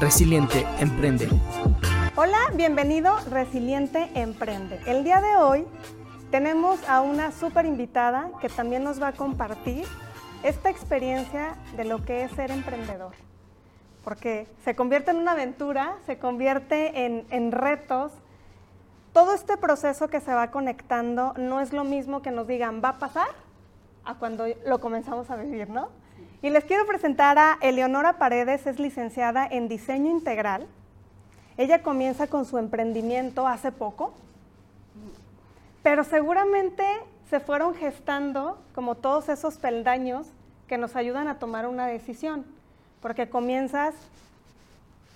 Resiliente Emprende. Hola, bienvenido Resiliente Emprende. El día de hoy tenemos a una súper invitada que también nos va a compartir esta experiencia de lo que es ser emprendedor. Porque se convierte en una aventura, se convierte en, en retos. Todo este proceso que se va conectando no es lo mismo que nos digan va a pasar a cuando lo comenzamos a vivir, ¿no? Y les quiero presentar a Eleonora Paredes, es licenciada en diseño integral. Ella comienza con su emprendimiento hace poco, pero seguramente se fueron gestando como todos esos peldaños que nos ayudan a tomar una decisión, porque comienzas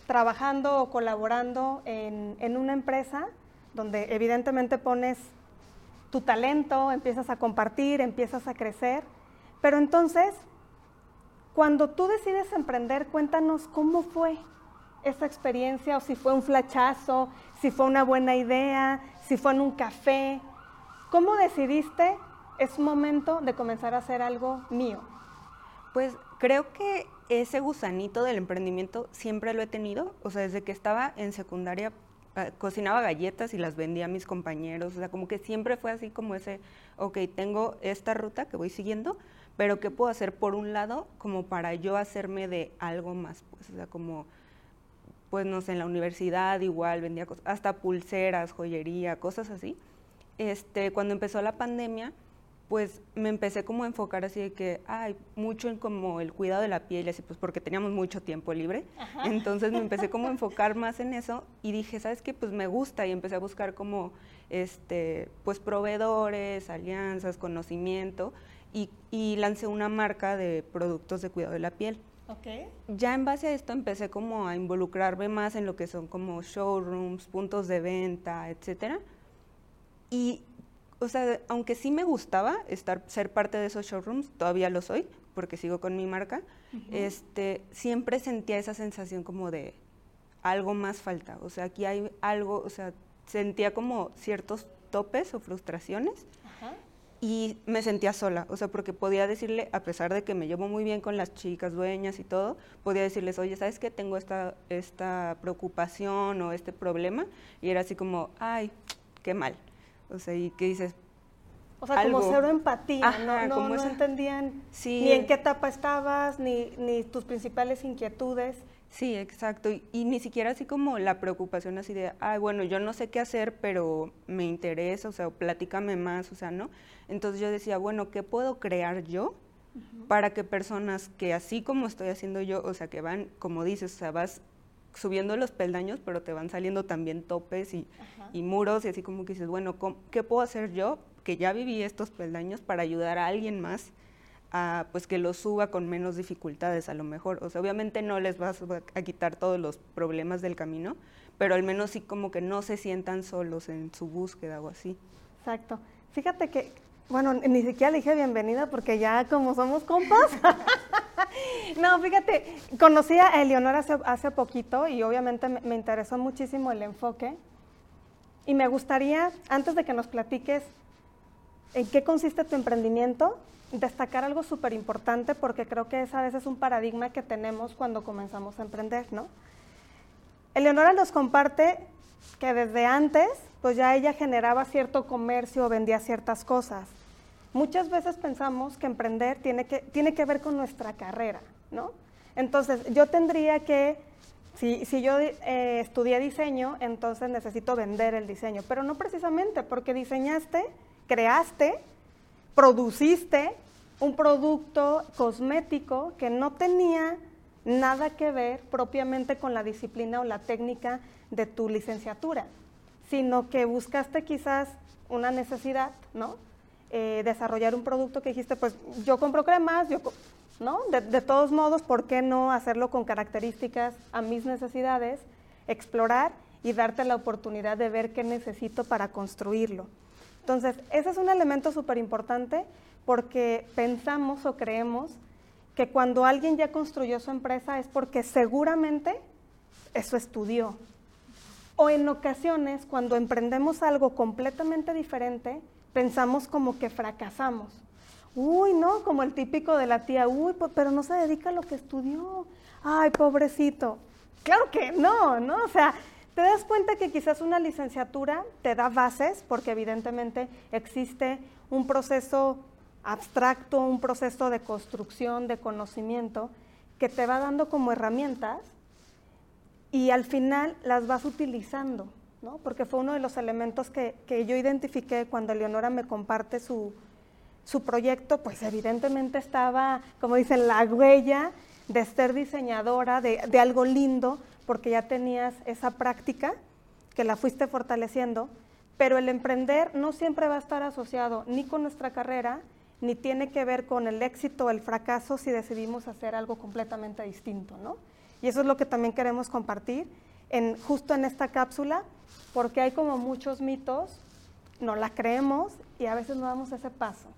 trabajando o colaborando en, en una empresa donde evidentemente pones tu talento, empiezas a compartir, empiezas a crecer, pero entonces cuando tú decides emprender, cuéntanos cómo fue esa experiencia o si fue un flachazo, si fue una buena idea, si fue en un café. ¿Cómo decidiste es momento de comenzar a hacer algo mío? Pues creo que ese gusanito del emprendimiento siempre lo he tenido, o sea, desde que estaba en secundaria eh, cocinaba galletas y las vendía a mis compañeros, o sea, como que siempre fue así como ese, ok, tengo esta ruta que voy siguiendo, pero ¿qué puedo hacer por un lado como para yo hacerme de algo más? Pues, o sea, como, pues no sé, en la universidad igual vendía cosas, hasta pulseras, joyería, cosas así. Este, cuando empezó la pandemia, pues me empecé como a enfocar así de que, hay mucho en como el cuidado de la piel, así pues porque teníamos mucho tiempo libre. Entonces me empecé como a enfocar más en eso y dije, ¿sabes qué? Pues me gusta y empecé a buscar como, este, pues proveedores, alianzas, conocimiento y, lancé una marca de productos de cuidado de la piel. Okay. Ya en base a esto empecé como a involucrarme más en lo que son como showrooms, puntos de venta, etcétera. Y, o sea, aunque sí me gustaba estar, ser parte de esos showrooms, todavía lo soy, porque sigo con mi marca, este, siempre sentía esa sensación como de algo más falta. O sea, aquí hay algo, o sea, sentía como ciertos topes o frustraciones y me sentía sola, o sea, porque podía decirle, a pesar de que me llevo muy bien con las chicas dueñas y todo, podía decirles, oye, ¿sabes qué? Tengo esta, esta preocupación o este problema, y era así como, ay, qué mal. O sea, y que dices, o sea, como cero empatía, no, no, no entendían ni en qué etapa estabas, ni, ni tus principales inquietudes. Sí, exacto. Y, ni siquiera así como la preocupación así de, ay, bueno, yo no sé qué hacer, pero me interesa, o sea, platícame más, o sea, ¿no? Entonces yo decía, bueno, ¿qué puedo crear yo para que personas que así como estoy haciendo yo, o sea, que van, como dices, o sea, vas subiendo los peldaños, pero te van saliendo también topes y, y muros y así como que dices, bueno, ¿qué puedo hacer yo que ya viví estos peldaños para ayudar a alguien más? A, pues que lo suba con menos dificultades a lo mejor. O sea, obviamente no les vas a quitar todos los problemas del camino, pero al menos sí como que no se sientan solos en su búsqueda o así. Exacto. Fíjate que, bueno, ni siquiera le dije bienvenida porque ya como somos compas. no, fíjate, conocí a Eleonora hace, hace poquito y obviamente me, me interesó muchísimo el enfoque. Y me gustaría, antes de que nos platiques en qué consiste tu emprendimiento, destacar algo súper importante porque creo que esa a veces es un paradigma que tenemos cuando comenzamos a emprender, ¿no? Eleonora nos comparte que desde antes, pues ya ella generaba cierto comercio, vendía ciertas cosas. Muchas veces pensamos que emprender tiene que, tiene que ver con nuestra carrera, ¿no? Entonces, yo tendría que, si, si yo eh, estudié diseño, entonces necesito vender el diseño, pero no precisamente porque diseñaste, creaste, produciste un producto cosmético que no tenía nada que ver propiamente con la disciplina o la técnica de tu licenciatura, sino que buscaste quizás una necesidad, ¿no? Eh, desarrollar un producto que dijiste, pues yo compro cremas, yo, ¿no? De, de, todos modos, ¿por qué no hacerlo con características a mis necesidades, explorar y darte la oportunidad de ver qué necesito para construirlo? Entonces, ese es un elemento súper importante porque pensamos o creemos que cuando alguien ya construyó su empresa es porque seguramente eso estudió. O en ocasiones, cuando emprendemos algo completamente diferente, pensamos como que fracasamos. Uy, no, como el típico de la tía, uy, pero no se dedica a lo que estudió. Ay, pobrecito. Claro que no, ¿no? O sea, te das cuenta que quizás una licenciatura te da bases, porque evidentemente existe un proceso abstracto, un proceso de construcción, de conocimiento, que te va dando como herramientas y al final las vas utilizando, ¿no? Porque fue uno de los elementos que, yo identifiqué cuando Leonora me comparte su, proyecto, pues evidentemente estaba, como dicen, la huella de ser diseñadora de, de algo lindo, porque ya tenías esa práctica que la fuiste fortaleciendo, pero el emprender no siempre va a estar asociado ni con nuestra carrera, ni tiene que ver con el éxito o el fracaso si decidimos hacer algo completamente distinto, ¿no? Y eso es lo que también queremos compartir en, justo en esta cápsula, porque hay como muchos mitos, no la creemos y a veces no damos ese paso.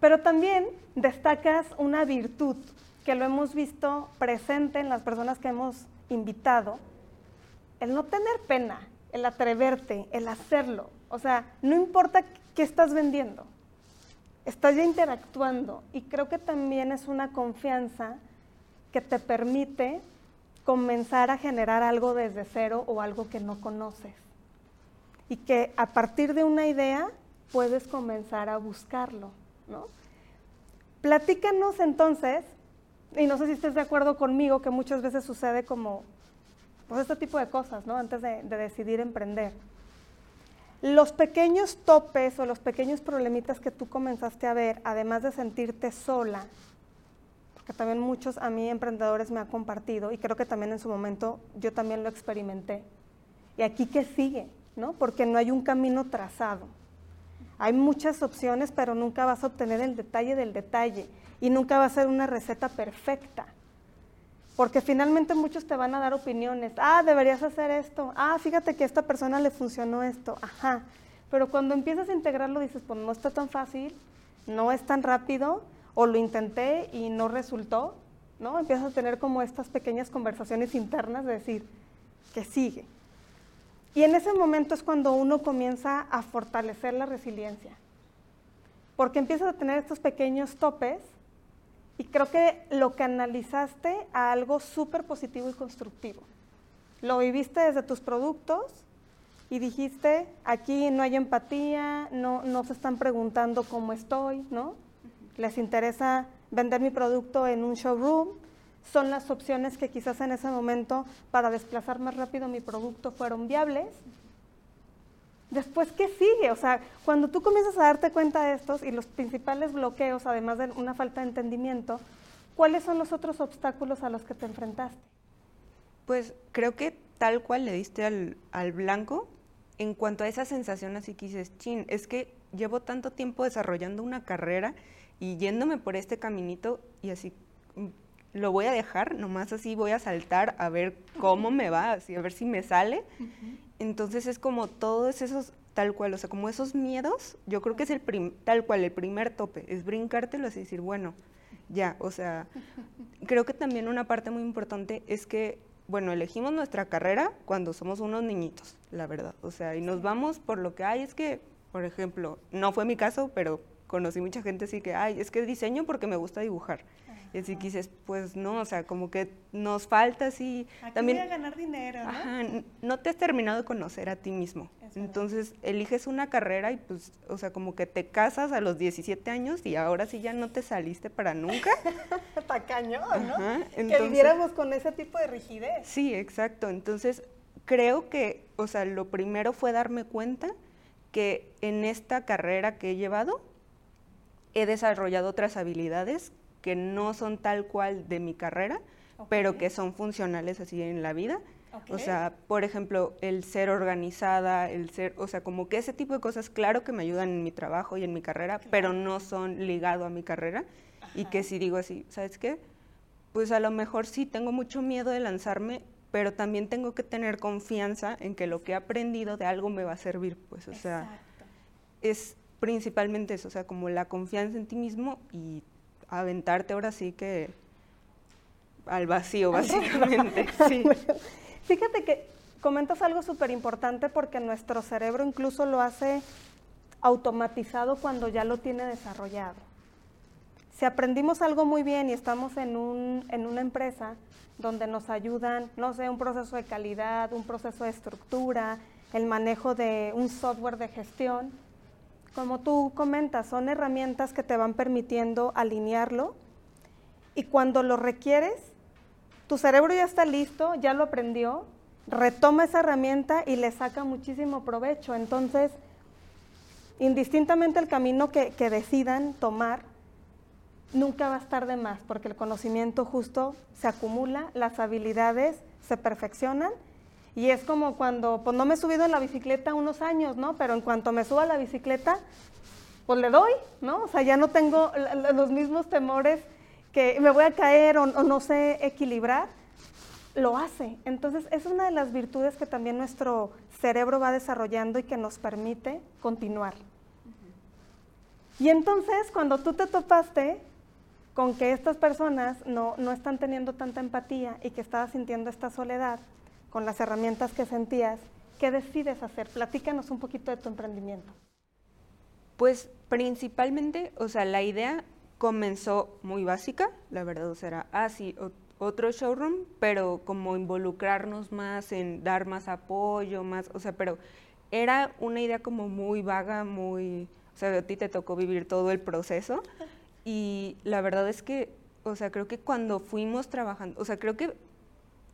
Pero también destacas una virtud que lo hemos visto presente en las personas que hemos invitado, el no tener pena, el atreverte, el hacerlo. O sea, no importa qué estás vendiendo, estás ya interactuando y creo que también es una confianza que te permite comenzar a generar algo desde cero o algo que no conoces. Y que a partir de una idea puedes comenzar a buscarlo, ¿no? Platícanos entonces y no sé si estés de acuerdo conmigo que muchas veces sucede como pues este tipo de cosas, ¿no? Antes de, decidir emprender. Los pequeños topes o los pequeños problemitas que tú comenzaste a ver, además de sentirte sola, porque también muchos a mí emprendedores me han compartido y creo que también en su momento yo también lo experimenté. Y aquí qué sigue, ¿no? Porque no hay un camino trazado. Hay muchas opciones, pero nunca vas a obtener el detalle del detalle y nunca va a ser una receta perfecta. Porque finalmente muchos te van a dar opiniones. Ah, deberías hacer esto. Ah, fíjate que a esta persona le funcionó esto. Ajá. Pero cuando empiezas a integrarlo dices, pues no está tan fácil, no es tan rápido, o lo intenté y no resultó, ¿no? Empiezas a tener como estas pequeñas conversaciones internas de decir, que sigue? Y en ese momento es cuando uno comienza a fortalecer la resiliencia. Porque empiezas a tener estos pequeños topes y creo que lo canalizaste a algo súper positivo y constructivo. Lo viviste desde tus productos y dijiste, aquí no hay empatía, no, no se están preguntando cómo estoy, ¿no? Les interesa vender mi producto en un showroom, son las opciones que quizás en ese momento para desplazar más rápido mi producto fueron viables Después, ¿qué sigue? O sea, cuando tú comienzas a darte cuenta de estos y los principales bloqueos, además de una falta de entendimiento, ¿cuáles son los otros obstáculos a los que te enfrentaste? Pues creo que tal cual le diste al, blanco en cuanto a esa sensación así que dices, chin, es que llevo tanto tiempo desarrollando una carrera y yéndome por este caminito y así mm, lo voy a dejar, nomás así voy a saltar a ver cómo me va, así a ver si me sale. Entonces es como todos esos, tal cual, o sea, como esos miedos, yo creo que es el tal cual, el primer tope, es brincártelo y decir, bueno, ya, o sea, creo que también una parte muy importante es que, bueno, elegimos nuestra carrera cuando somos unos niñitos, la verdad, o sea, y nos vamos por lo que hay, es que, por ejemplo, no fue mi caso, pero conocí mucha gente así que, ay, es que diseño porque me gusta dibujar. Y así que dices, pues no, o sea, como que nos falta así. Aquí también, voy a ganar dinero, ¿no? Ajá, no te has terminado de conocer a ti mismo. Entonces, eliges una carrera y pues, o sea, como que te casas a los 17 años y ahora sí ya no te saliste para nunca. Tacañón, ¿no? que viviéramos con ese tipo de rigidez. Sí, exacto. Entonces, creo que, o sea, lo primero fue darme cuenta que en esta carrera que he llevado, he desarrollado otras habilidades que no son tal cual de mi carrera, pero que son funcionales así en la vida. O sea, por ejemplo, el ser organizada, el ser, o sea, como que ese tipo de cosas, claro que me ayudan en mi trabajo y en mi carrera, pero no son ligado a mi carrera. Y que si digo así, ¿sabes qué? Pues a lo mejor sí tengo mucho miedo de lanzarme, pero también tengo que tener confianza en que lo que he aprendido de algo me va a servir, pues, o sea, es principalmente eso, o sea, como la confianza en ti mismo y aventarte ahora sí que al vacío, básicamente. sí. Fíjate que comentas algo súper importante porque nuestro cerebro incluso lo hace automatizado cuando ya lo tiene desarrollado. Si aprendimos algo muy bien y estamos en, un, en una empresa donde nos ayudan, no sé, un proceso de calidad, un proceso de estructura, el manejo de un software de gestión, como tú comentas, son herramientas que te van permitiendo alinearlo y cuando lo requieres, tu cerebro ya está listo, ya lo aprendió, retoma esa herramienta y le saca muchísimo provecho. Entonces, indistintamente el camino que, decidan tomar, nunca va a estar de más, porque el conocimiento justo se acumula, las habilidades se perfeccionan y es como cuando, pues no me he subido en la bicicleta unos años, ¿no? Pero en cuanto me suba a la bicicleta, pues le doy, ¿no? O sea, ya no tengo los mismos temores que me voy a caer o, no sé equilibrar, lo hace. Entonces, es una de las virtudes que también nuestro cerebro va desarrollando y que nos permite continuar. Y entonces, cuando tú te topaste con que estas personas no, no están teniendo tanta empatía y que estabas sintiendo esta soledad, con las herramientas que sentías, ¿qué decides hacer? Platícanos un poquito de tu emprendimiento. Pues principalmente, o sea, la idea comenzó muy básica, la verdad, o sea, era, ah, sí, otro showroom, pero como involucrarnos más en dar más apoyo, más, o sea, pero era una idea como muy vaga, muy, o sea, a ti te tocó vivir todo el proceso y la verdad es que, o sea, creo que cuando fuimos trabajando, o sea, creo que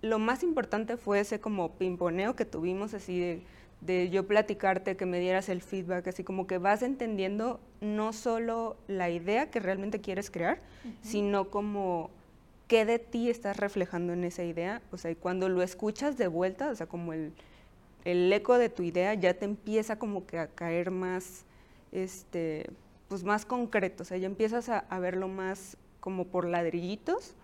lo más importante fue ese como pimponeo que tuvimos así de, yo platicarte, que me dieras el feedback, así como que vas entendiendo no solo la idea que realmente quieres crear, sino como qué de ti estás reflejando en esa idea, o sea, y cuando lo escuchas de vuelta, o sea, como el, el eco de tu idea ya te empieza como que a caer más, este, pues más concreto, o sea, ya empiezas a, verlo más como por ladrillitos,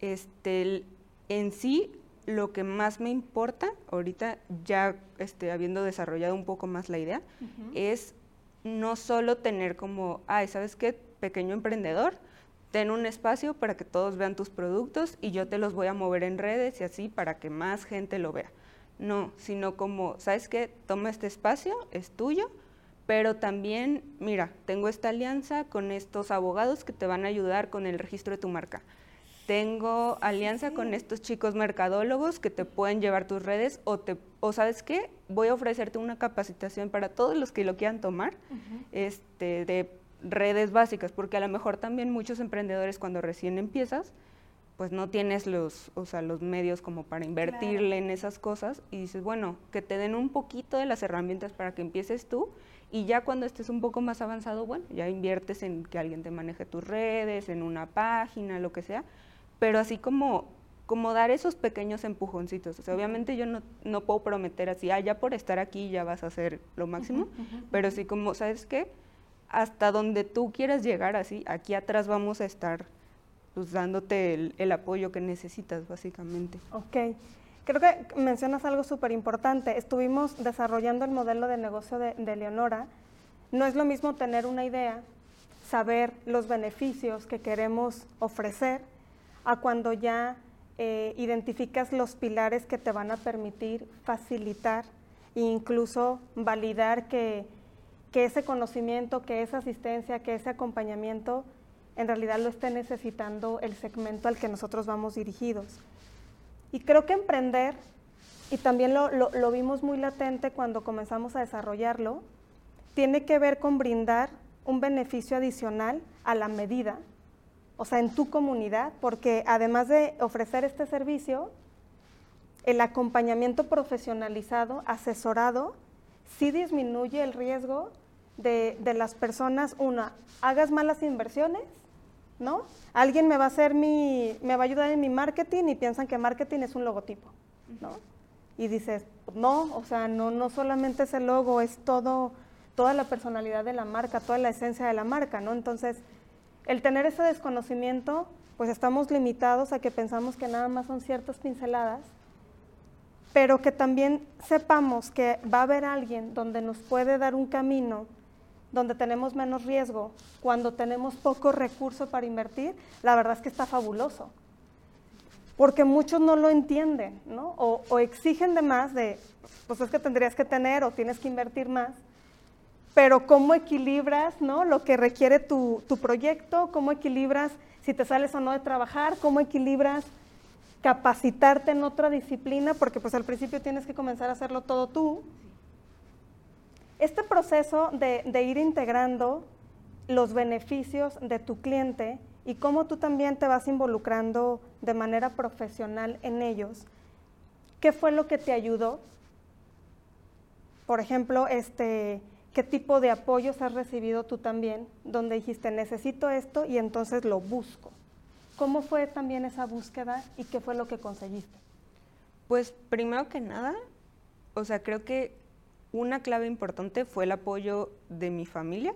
este, en sí, lo que más me importa, ahorita ya este, habiendo desarrollado un poco más la idea, es no solo tener como, ay, ¿sabes qué? Pequeño emprendedor, ten un espacio para que todos vean tus productos y yo te los voy a mover en redes y así para que más gente lo vea. No, sino como, ¿sabes qué? Toma este espacio, es tuyo, pero también, mira, tengo esta alianza con estos abogados que te van a ayudar con el registro de tu marca tengo alianza con estos chicos mercadólogos que te pueden llevar tus redes o, te, o sabes qué, voy a ofrecerte una capacitación para todos los que lo quieran tomar este, de redes básicas, porque a lo mejor también muchos emprendedores cuando recién empiezas, pues no tienes los, o sea, los medios como para invertirle en esas cosas y dices, bueno, que te den un poquito de las herramientas para que empieces tú y ya cuando estés un poco más avanzado, bueno, ya inviertes en que alguien te maneje tus redes, en una página, lo que sea, pero así como, como dar esos pequeños empujoncitos. O sea, obviamente yo no, no puedo prometer así, ah, ya por estar aquí ya vas a hacer lo máximo, pero sí como, ¿sabes qué? Hasta donde tú quieras llegar así, aquí atrás vamos a estar pues dándote el, apoyo que necesitas, básicamente. Ok. Creo que mencionas algo súper importante. Estuvimos desarrollando el modelo de negocio de, de Leonora. No es lo mismo tener una idea, saber los beneficios que queremos ofrecer, a cuando ya eh, identificas los pilares que te van a permitir facilitar e incluso validar que, que ese conocimiento, que esa asistencia, que ese acompañamiento en realidad lo esté necesitando el segmento al que nosotros vamos dirigidos. Y creo que emprender, y también lo, lo, lo, vimos muy latente cuando comenzamos a desarrollarlo, tiene que ver con brindar un beneficio adicional a la medida o sea, en tu comunidad, porque además de ofrecer este servicio, el acompañamiento profesionalizado, asesorado, sí disminuye el riesgo de, las personas, una, hagas malas inversiones, ¿no? Alguien me va a hacer mi, me va a ayudar en mi marketing y piensan que marketing es un logotipo, ¿no? Y dices, no, o sea, no, no solamente es el logo, es todo, toda la personalidad de la marca, toda la esencia de la marca, ¿no? Entonces, el tener ese desconocimiento, pues estamos limitados a que pensamos que nada más son ciertas pinceladas, pero que también sepamos que va a haber alguien donde nos puede dar un camino, donde tenemos menos riesgo, cuando tenemos poco recurso para invertir, la verdad es que está fabuloso. Porque muchos no lo entienden, ¿no? O, o exigen de más de, pues es que tendrías que tener o tienes que invertir más, pero cómo equilibras ¿no? lo que requiere tu, tu proyecto, cómo equilibras si te sales o no de trabajar, cómo equilibras capacitarte en otra disciplina, porque pues al principio tienes que comenzar a hacerlo todo tú. Este proceso de, de ir integrando los beneficios de tu cliente y cómo tú también te vas involucrando de manera profesional en ellos, ¿qué fue lo que te ayudó? Por ejemplo, este, ¿qué tipo de apoyos has recibido tú también? Donde dijiste, necesito esto y entonces lo busco. ¿Cómo fue también esa búsqueda y qué fue lo que conseguiste? Pues primero que nada, o sea, creo que una clave importante fue el apoyo de mi familia,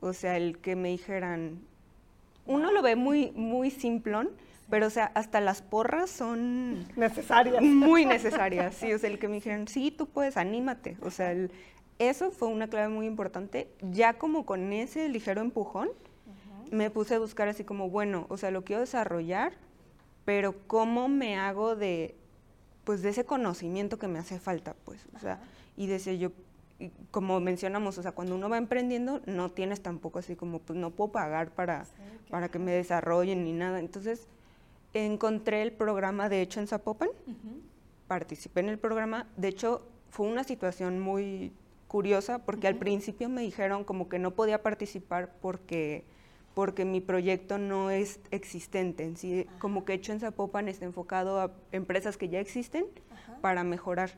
o sea, el que me dijeran, uno lo ve muy, muy simplón, pero o sea, hasta las porras son necesarias. Muy necesarias, sí, o sea, el que me dijeran, sí, tú puedes, anímate, o sea, eso fue una clave muy importante, ya como con ese ligero empujón, me puse a buscar así como, bueno, o sea, lo quiero desarrollar, pero ¿cómo me hago de, pues, de ese conocimiento que me hace falta, pues? O sea, y decía yo, como mencionamos, o sea, cuando uno va emprendiendo, no tienes tampoco así como, pues, no puedo pagar para, para que me desarrollen ni nada. Entonces, encontré el programa de hecho en Zapopan, participé en el programa, de hecho, fue una situación muy curiosa porque al principio me dijeron como que no podía participar porque porque mi proyecto no es existente en sí, como que hecho en Zapopan está enfocado a empresas que ya existen para mejorar.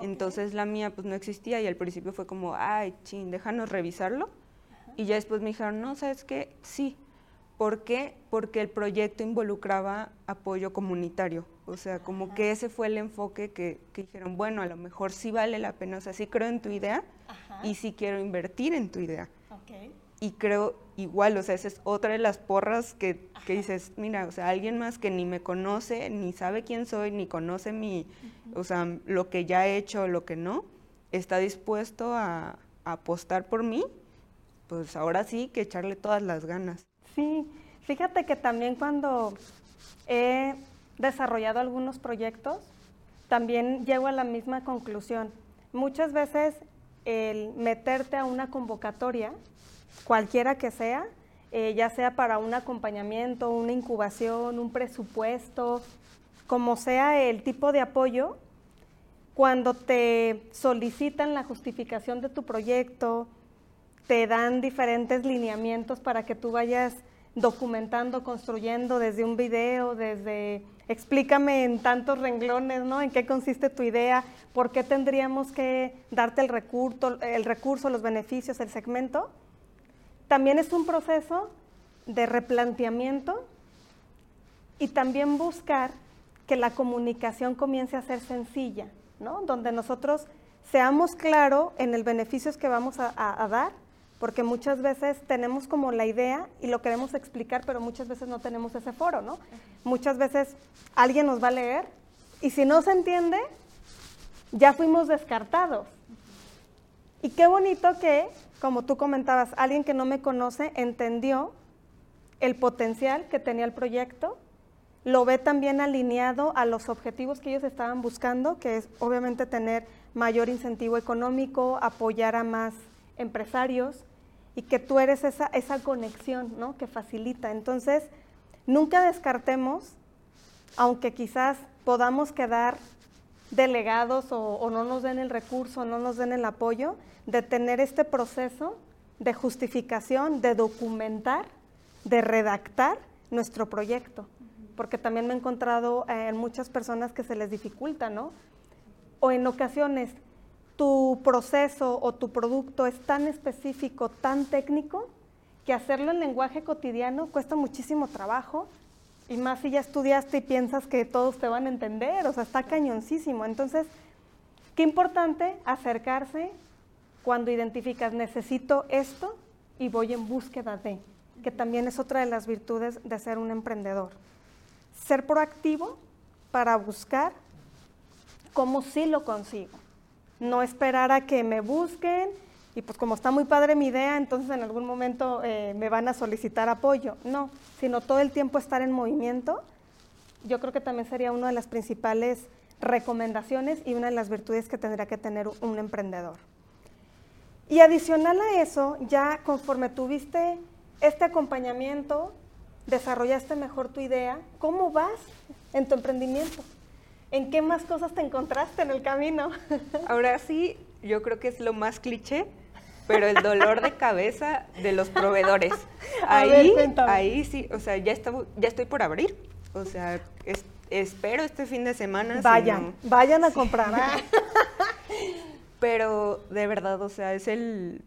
Entonces la mía pues no existía y al principio fue como, ay, ching, déjanos revisarlo. Y ya después me dijeron, no, ¿sabes qué? Sí. ¿Por qué? Porque el proyecto involucraba apoyo comunitario. O sea, como que ese fue el enfoque que, que, dijeron, bueno, a lo mejor sí vale la pena, o sea, sí creo en tu idea y sí quiero invertir en tu idea. Okay y creo igual, o sea, esa es otra de las porras que, que, dices, mira, o sea, alguien más que ni me conoce, ni sabe quién soy, ni conoce mi, o sea, lo que ya he hecho, lo que no, está dispuesto a, a, apostar por mí, pues ahora sí que echarle todas las ganas. Sí, fíjate que también cuando he desarrollado algunos proyectos, también llego a la misma conclusión. Muchas veces el meterte a una convocatoria, cualquiera que sea, eh, ya sea para un acompañamiento, una incubación, un presupuesto, como sea el tipo de apoyo, cuando te solicitan la justificación de tu proyecto, te dan diferentes lineamientos para que tú vayas documentando, construyendo desde un video, desde explícame en tantos renglones, ¿no? En qué consiste tu idea, por qué tendríamos que darte el recurso, el recurso, los beneficios, el segmento también es un proceso de replanteamiento y también buscar que la comunicación comience a ser sencilla, ¿no? Donde nosotros seamos claros en el beneficios que vamos a, dar, porque muchas veces tenemos como la idea y lo queremos explicar, pero muchas veces no tenemos ese foro, ¿no? Muchas veces alguien nos va a leer y si no se entiende, ya fuimos descartados. Y qué bonito que como tú comentabas, alguien que no me conoce entendió el potencial que tenía el proyecto, lo ve también alineado a los objetivos que ellos estaban buscando, que es obviamente tener mayor incentivo económico, apoyar a más empresarios y que tú eres esa, esa conexión ¿no? que facilita. Entonces, nunca descartemos, aunque quizás podamos quedar delegados o, no nos den el recurso, no nos den el apoyo, de tener este proceso de justificación, de documentar, de redactar nuestro proyecto. Porque también me he encontrado en muchas personas que se les dificulta, ¿no? O en ocasiones tu proceso o tu producto es tan específico, tan técnico, que hacerlo en lenguaje cotidiano cuesta muchísimo trabajo y más si ya estudiaste y piensas que todos te van a entender, o sea, está cañoncísimo. Entonces, qué importante acercarse cuando identificas, necesito esto y voy en búsqueda de, que también es otra de las virtudes de ser un emprendedor. Ser proactivo para buscar cómo sí lo consigo. No esperar a que me busquen y pues como está muy padre mi idea, entonces en algún momento eh, me van a solicitar apoyo. No, sino todo el tiempo estar en movimiento. Yo creo que también sería una de las principales recomendaciones y una de las virtudes que tendría que tener un emprendedor. Y adicional a eso, ya conforme tuviste este acompañamiento, desarrollaste mejor tu idea, ¿cómo vas en tu emprendimiento? ¿En qué más cosas te encontraste en el camino? Ahora sí, yo creo que es lo más cliché, pero el dolor de cabeza de los proveedores. Ahí, ahí sí, o sea, ya, ya estoy por abrir. O sea, espero este fin de semana. Vayan, vayan a comprar. pero de verdad, o sea, es el,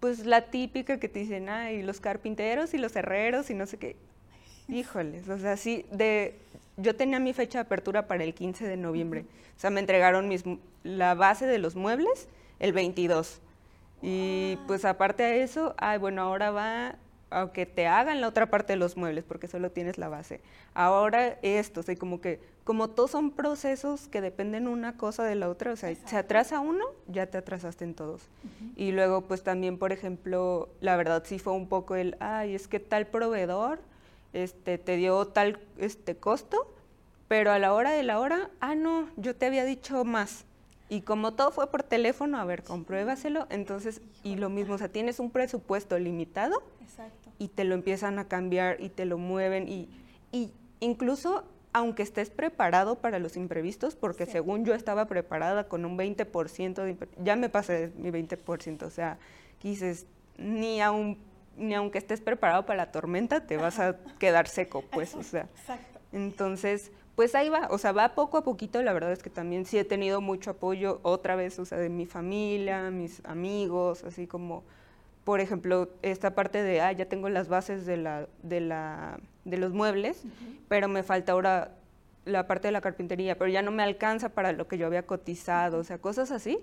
pues la típica que te dicen, ay, los carpinteros y los herreros y no sé qué. Híjoles, o sea, sí, de, yo tenía mi fecha de apertura para el 15 de noviembre. O sea, me entregaron mis, la base de los muebles el 22. Y pues aparte de eso, ay, bueno, ahora va aunque te hagan la otra parte de los muebles, porque solo tienes la base. Ahora esto, o sea, como que, como todos son procesos que dependen una cosa de la otra, o sea, se atrasa uno, ya te atrasaste en todos. Y luego, pues también, por ejemplo, la verdad sí fue un poco el, ay, es que tal proveedor este, te dio tal este, costo, pero a la hora de la hora, ah, no, yo te había dicho más. Y como todo fue por teléfono, a ver, compruébaselo. Entonces, y lo mismo, o sea, tienes un presupuesto limitado y te lo empiezan a cambiar y te lo mueven. Y, y incluso, aunque estés preparado para los imprevistos, porque según yo estaba preparada con un 20% de ya me pasé mi 20%, o sea, dices, ni aun, ni aunque estés preparado para la tormenta, te vas a quedar seco, pues, o sea. Exacto. Entonces, pues ahí va, o sea, va poco a poquito, la verdad es que también sí he tenido mucho apoyo otra vez, o sea, de mi familia, mis amigos, así como, por ejemplo, esta parte de, ah, ya tengo las bases de, la, de, la, de los muebles, pero me falta ahora la parte de la carpintería, pero ya no me alcanza para lo que yo había cotizado, o sea, cosas así.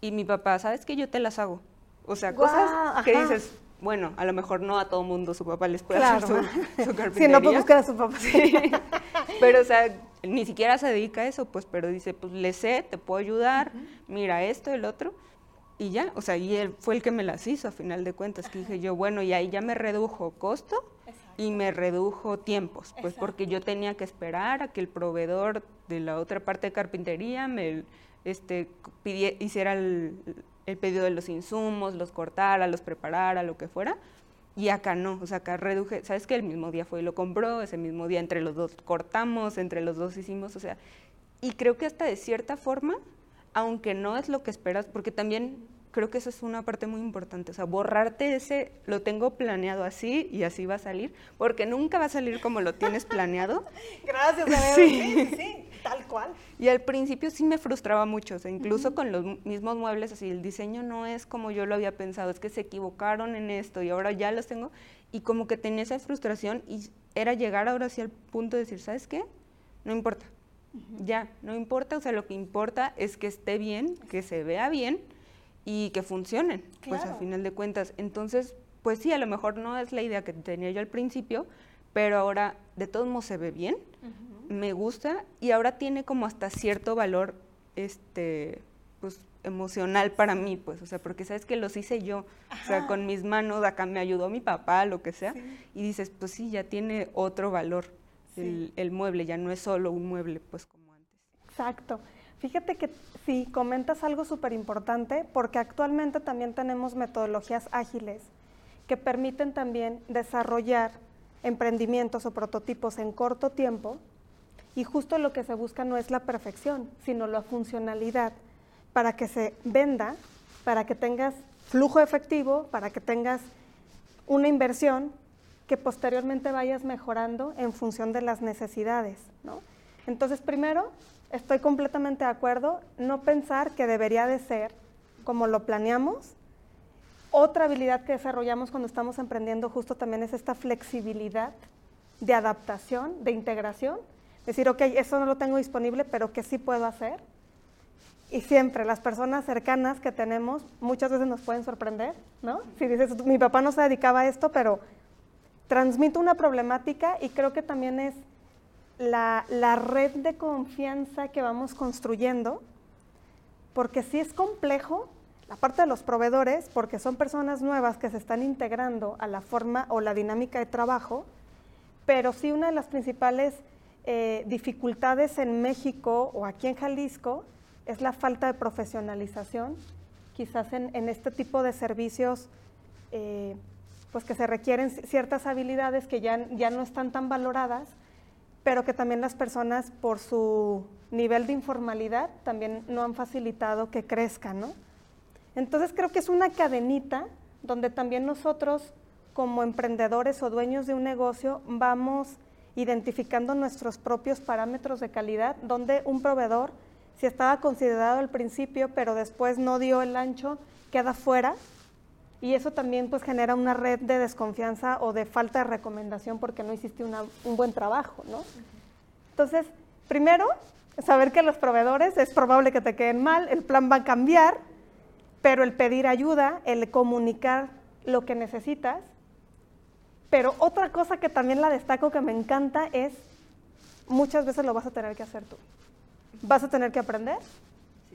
Y mi papá, ¿sabes qué? Yo te las hago. O sea, cosas que dices, bueno, a lo mejor no a todo mundo su papá les puede hacer su, su carpintería. Si no, pues buscar a su papá. Sí. pero, o sea, ni siquiera se dedica a eso, pues, pero dice, pues, le sé, te puedo ayudar, mira esto, el otro, y ya, o sea, y él fue el que me las hizo a final de cuentas, que dije yo, bueno, y ahí ya me redujo costo y me redujo tiempos, pues, porque yo tenía que esperar a que el proveedor de la otra parte de carpintería me, este, hiciera el, el pedido de los insumos, los cortara, los preparara, lo que fuera. Y acá no, o sea, acá reduje, ¿sabes que El mismo día fue y lo compró, ese mismo día entre los dos cortamos, entre los dos hicimos, o sea, y creo que hasta de cierta forma, aunque no es lo que esperas, porque también creo que eso es una parte muy importante, o sea, borrarte ese, lo tengo planeado así y así va a salir, porque nunca va a salir como lo tienes planeado. Gracias, a sí. sí, sí, tal cual. Y al principio sí me frustraba mucho, o sea, incluso con los mismos muebles, así, el diseño no es como yo lo había pensado, es que se equivocaron en esto y ahora ya los tengo, y como que tenía esa frustración y era llegar ahora sí al punto de decir, ¿sabes qué? No importa, ya, no importa, o sea, lo que importa es que esté bien, que se vea bien, y que funcionen, pues al final de cuentas. Entonces, pues sí, a lo mejor no es la idea que tenía yo al principio, pero ahora de todos modos se ve bien, me gusta y ahora tiene como hasta cierto valor este pues emocional para mí, pues, o sea, porque sabes que los hice yo, o sea, con mis manos, acá me ayudó mi papá, lo que sea, y dices, pues sí, ya tiene otro valor el, el, mueble, ya no es solo un mueble, pues como antes. Exacto. Fíjate que sí, comentas algo súper importante porque actualmente también tenemos metodologías ágiles que permiten también desarrollar emprendimientos o prototipos en corto tiempo y justo lo que se busca no es la perfección, sino la funcionalidad para que se venda, para que tengas flujo efectivo, para que tengas una inversión que posteriormente vayas mejorando en función de las necesidades. ¿no? Entonces, primero, estoy completamente de acuerdo, no pensar que debería de ser como lo planeamos. Otra habilidad que desarrollamos cuando estamos emprendiendo justo también es esta flexibilidad de adaptación, de integración. Decir, ok, eso no lo tengo disponible, pero ¿qué sí puedo hacer? Y siempre las personas cercanas que tenemos muchas veces nos pueden sorprender, ¿no? Si dices, mi papá no se dedicaba a esto, pero transmito una problemática y creo que también es la, red de confianza que vamos construyendo, porque sí es complejo la parte de los proveedores, porque son personas nuevas que se están integrando a la forma o la dinámica de trabajo, pero sí una de las principales eh, dificultades en México o aquí en Jalisco es la falta de profesionalización quizás en, este tipo de servicios, eh, pues que se requieren ciertas habilidades que ya, ya no están tan valoradas, pero que también las personas por su nivel de informalidad también no han facilitado que crezcan, ¿no? Entonces creo que es una cadenita donde también nosotros como emprendedores o dueños de un negocio vamos identificando nuestros propios parámetros de calidad, donde un proveedor, si estaba considerado al principio, pero después no dio el ancho, queda fuera. Y eso también pues genera una red de desconfianza o de falta de recomendación porque no hiciste un buen trabajo, ¿no? Entonces, primero, saber que los proveedores es probable que te queden mal, el plan va a cambiar, pero el pedir ayuda, el comunicar lo que necesitas. Pero otra cosa que también la destaco que me encanta es, muchas veces lo vas a tener que hacer tú. Vas a tener que aprender,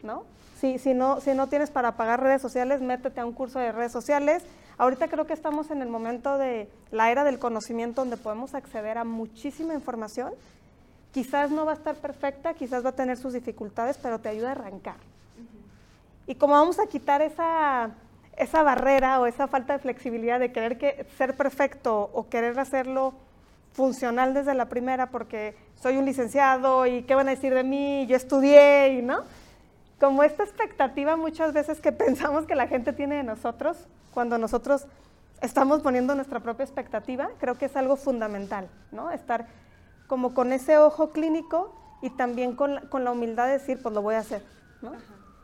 ¿no? Si, si no, si no tienes para pagar redes sociales, métete a un curso de redes sociales. Ahorita creo que estamos en el momento de la era del conocimiento donde podemos acceder a muchísima información. Quizás no va a estar perfecta, quizás va a tener sus dificultades, pero te ayuda a arrancar. Y como vamos a quitar esa, esa barrera o esa falta de flexibilidad de querer que, ser perfecto o querer hacerlo funcional desde la primera porque soy un licenciado y qué van a decir de mí, yo estudié y no. Como esta expectativa muchas veces que pensamos que la gente tiene de nosotros, cuando nosotros estamos poniendo nuestra propia expectativa, creo que es algo fundamental, ¿no? Estar como con ese ojo clínico y también con, con la humildad de decir, pues lo voy a hacer, ¿no?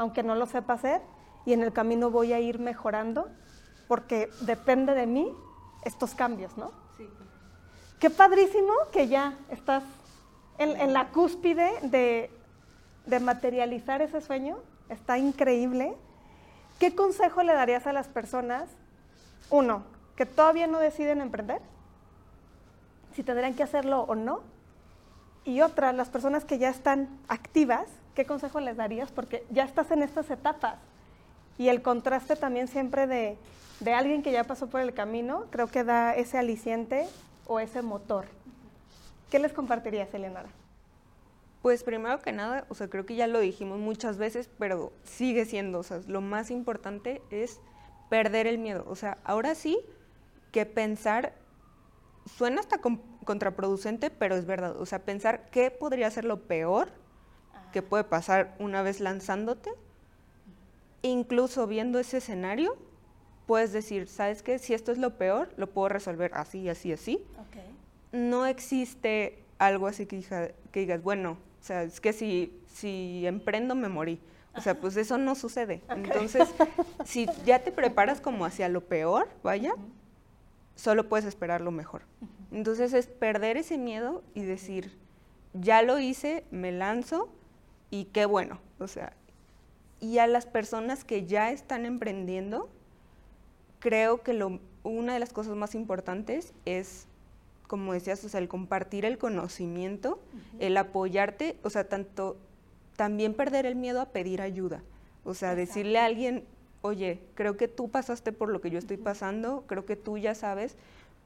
aunque no lo sepa hacer, y en el camino voy a ir mejorando, porque depende de mí estos cambios, ¿no? Sí. Qué padrísimo que ya estás en, la cúspide de, de materializar ese sueño, está increíble. ¿Qué consejo le darías a las personas? Uno, que todavía no deciden emprender, si tendrían que hacerlo o no. Y otra, las personas que ya están activas, ¿qué consejo les darías? Porque ya estás en estas etapas. Y el contraste también siempre de, alguien que ya pasó por el camino, creo que da ese aliciente o ese motor. ¿Qué les compartirías, Eleonora? Pues primero que nada, o sea, creo que ya lo dijimos muchas veces, pero sigue siendo, o sea, lo más importante es perder el miedo. O sea, ahora sí que pensar, suena hasta contraproducente, pero es verdad. O sea, pensar qué podría ser lo peor que puede pasar una vez lanzándote. Incluso viendo ese escenario, puedes decir, ¿sabes qué? Si esto es lo peor, lo puedo resolver así, así, así. No existe algo así que, que, digas, bueno, o sea, es que si, si emprendo me morí. O sea, pues eso no sucede. Entonces, si ya te preparas como hacia lo peor, vaya, solo puedes esperar lo mejor. Entonces es perder ese miedo y decir, ya lo hice, me lanzo y qué bueno, o sea, y a las personas que ya están emprendiendo, creo que lo, una de las cosas más importantes es, como decías, o sea, el compartir el conocimiento, el apoyarte, o sea, tanto, también perder el miedo a pedir ayuda, o sea, decirle a alguien, oye, creo que tú pasaste por lo que yo estoy pasando, creo que tú ya sabes,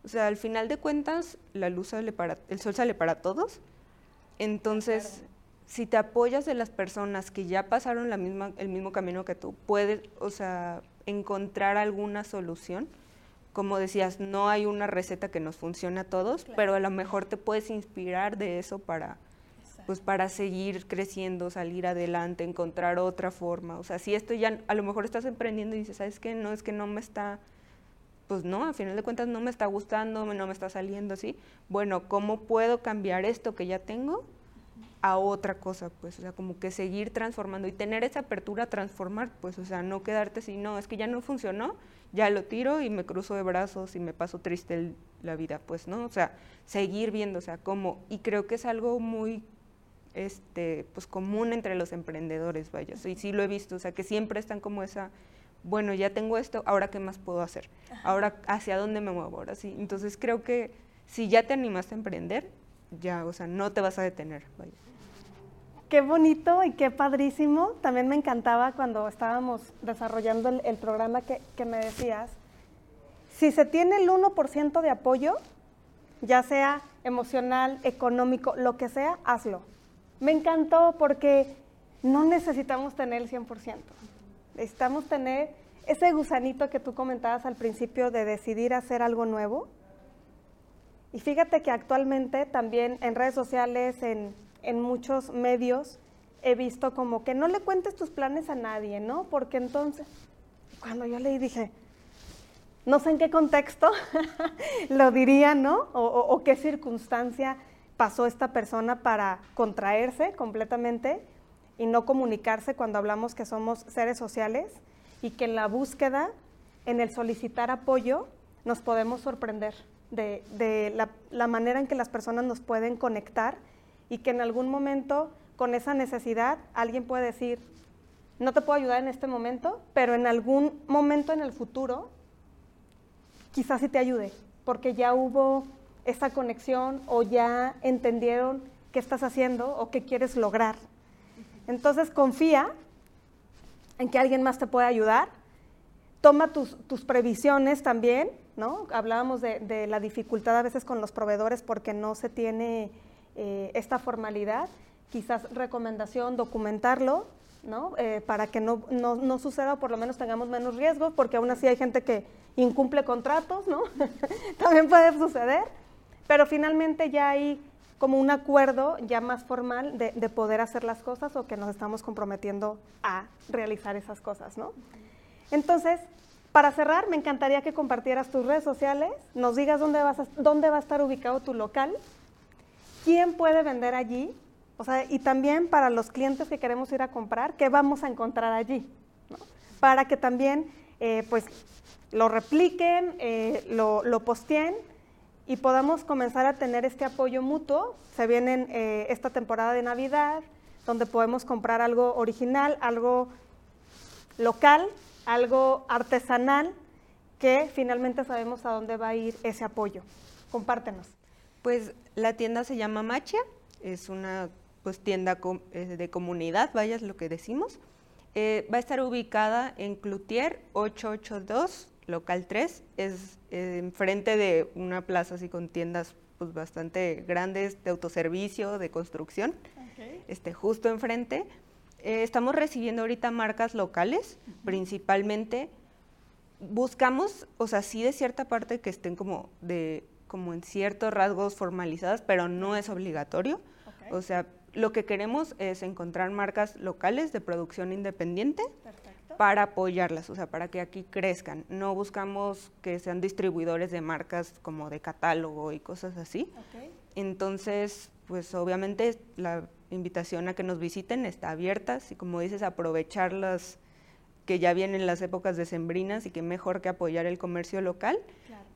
o sea, al final de cuentas, la luz sale para, el sol sale para todos, entonces si te apoyas de las personas que ya pasaron la misma, el mismo camino que tú, puedes, o sea, encontrar alguna solución. Como decías, no hay una receta que nos funcione a todos, pero a lo mejor te puedes inspirar de eso para, pues para seguir creciendo, salir adelante, encontrar otra forma. O sea, si esto ya, a lo mejor estás emprendiendo y dices, ¿sabes qué? No, es que no me está, pues no, a final de cuentas no me está gustando, no me está saliendo así. Bueno, ¿cómo puedo cambiar esto que ya tengo a otra cosa, pues, o sea, como que seguir transformando y tener esa apertura a transformar, pues, o sea, no quedarte así, no, es que ya no funcionó, ya lo tiro y me cruzo de brazos y me paso triste la vida, pues, ¿no? O sea, seguir viendo, o sea, cómo, y creo que es algo muy, este, pues, común entre los emprendedores, vaya, y sí lo he visto, o sea, que siempre están como esa, bueno, ya tengo esto, ahora qué más puedo hacer, ahora hacia dónde me muevo, ahora sí, entonces creo que si ya te animaste a emprender, ya, o sea, no te vas a detener, vaya. Qué bonito y qué padrísimo. También me encantaba cuando estábamos desarrollando el, programa que, me decías, si se tiene el 1% de apoyo, ya sea emocional, económico, lo que sea, hazlo. Me encantó porque no necesitamos tener el 100%. Necesitamos tener ese gusanito que tú comentabas al principio de decidir hacer algo nuevo. Y fíjate que actualmente también en redes sociales, en, en muchos medios, he visto como que no le cuentes tus planes a nadie, ¿no? Porque entonces, cuando yo leí dije, no sé en qué contexto lo diría, ¿no? O, qué circunstancia pasó esta persona para contraerse completamente y no comunicarse cuando hablamos que somos seres sociales y que en la búsqueda, en el solicitar apoyo, nos podemos sorprender de, la, la, manera en que las personas nos pueden conectar y que en algún momento con esa necesidad alguien puede decir, no te puedo ayudar en este momento, pero en algún momento en el futuro quizás sí te ayude, porque ya hubo esa conexión o ya entendieron qué estás haciendo o qué quieres lograr. Entonces confía en que alguien más te puede ayudar. Toma tus, previsiones también, ¿no? Hablábamos de, la dificultad a veces con los proveedores porque no se tiene eh, esta formalidad. Quizás recomendación, documentarlo, ¿no? Eh, para que no, no, no, suceda por lo menos tengamos menos riesgos, porque aún así hay gente que incumple contratos, ¿no? También puede suceder, pero finalmente ya hay como un acuerdo ya más formal de, de, poder hacer las cosas o que nos estamos comprometiendo a realizar esas cosas, ¿no? Entonces, para cerrar, me encantaría que compartieras tus redes sociales, nos digas dónde, vas dónde va a estar ubicado tu local, quién puede vender allí, o sea, y también para los clientes que queremos ir a comprar, qué vamos a encontrar allí. Para que también, eh, pues, lo repliquen, eh, lo, lo, posteen y podamos comenzar a tener este apoyo mutuo. Se viene eh, esta temporada de Navidad, donde podemos comprar algo original, algo local, algo artesanal, que finalmente sabemos a dónde va a ir ese apoyo. Compártenos. Pues la tienda se llama Machia, es una pues, tienda eh, de comunidad, vaya es lo que decimos. va a estar ubicada en Cloutier 882 local 3, es eh, enfrente de una plaza así con tiendas pues, bastante grandes de autoservicio, de construcción, este, justo enfrente. Eh, estamos recibiendo ahorita marcas locales, principalmente. Buscamos, o sea, sí de cierta parte que estén como, de, como en ciertos rasgos formalizadas, pero no es obligatorio. O sea, lo que queremos es encontrar marcas locales de producción independiente para apoyarlas, o sea, para que aquí crezcan. No buscamos que sean distribuidores de marcas como de catálogo y cosas así. Entonces, pues obviamente la invitación a que nos visiten está abierta, y como dices, aprovecharlas que ya vienen las épocas decembrinas y que mejor que apoyar el comercio local.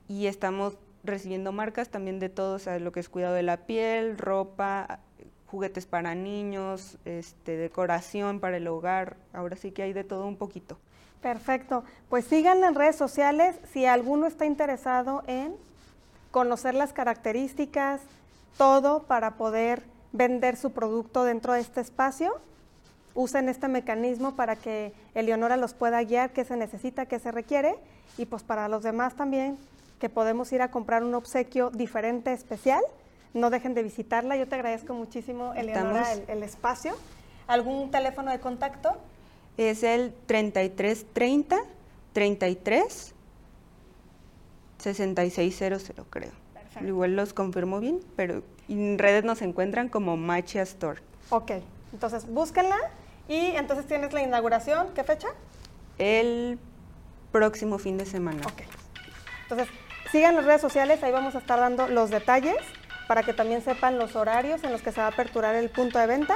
Y estamos recibiendo marcas también de todo, o sea, lo que es cuidado de la piel, ropa, juguetes para niños, este, decoración para el hogar, ahora sí que hay de todo un poquito. Perfecto, pues síganla en redes sociales si alguno está interesado en conocer las características, todo para poder vender su producto dentro de este espacio. Usen este mecanismo para que Eleonora los pueda guiar, qué se necesita, qué se requiere, y pues para los demás también, que podemos ir a comprar un obsequio diferente, especial, no dejen de visitarla. Yo te agradezco muchísimo, Eleonora, el, espacio. ¿Algún teléfono de contacto? Es el 3330 33 6600, creo. Perfecto. Igual los confirmo bien, pero en redes nos encuentran como Machia Store. Ok, entonces búsquenla y entonces tienes la inauguración. ¿Qué fecha? El próximo fin de semana. Ok. Entonces, sigan las redes sociales, ahí vamos a estar dando los detalles para que también sepan los horarios en los que se va a aperturar el punto de venta.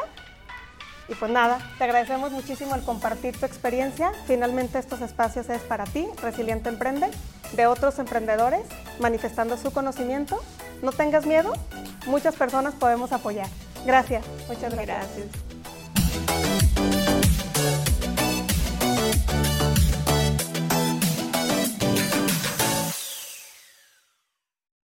Y pues nada, te agradecemos muchísimo el compartir tu experiencia. Finalmente estos espacios es para ti, Resiliente Emprende, de otros emprendedores, manifestando su conocimiento. No tengas miedo, muchas personas podemos apoyar. Gracias, muchas gracias. gracias.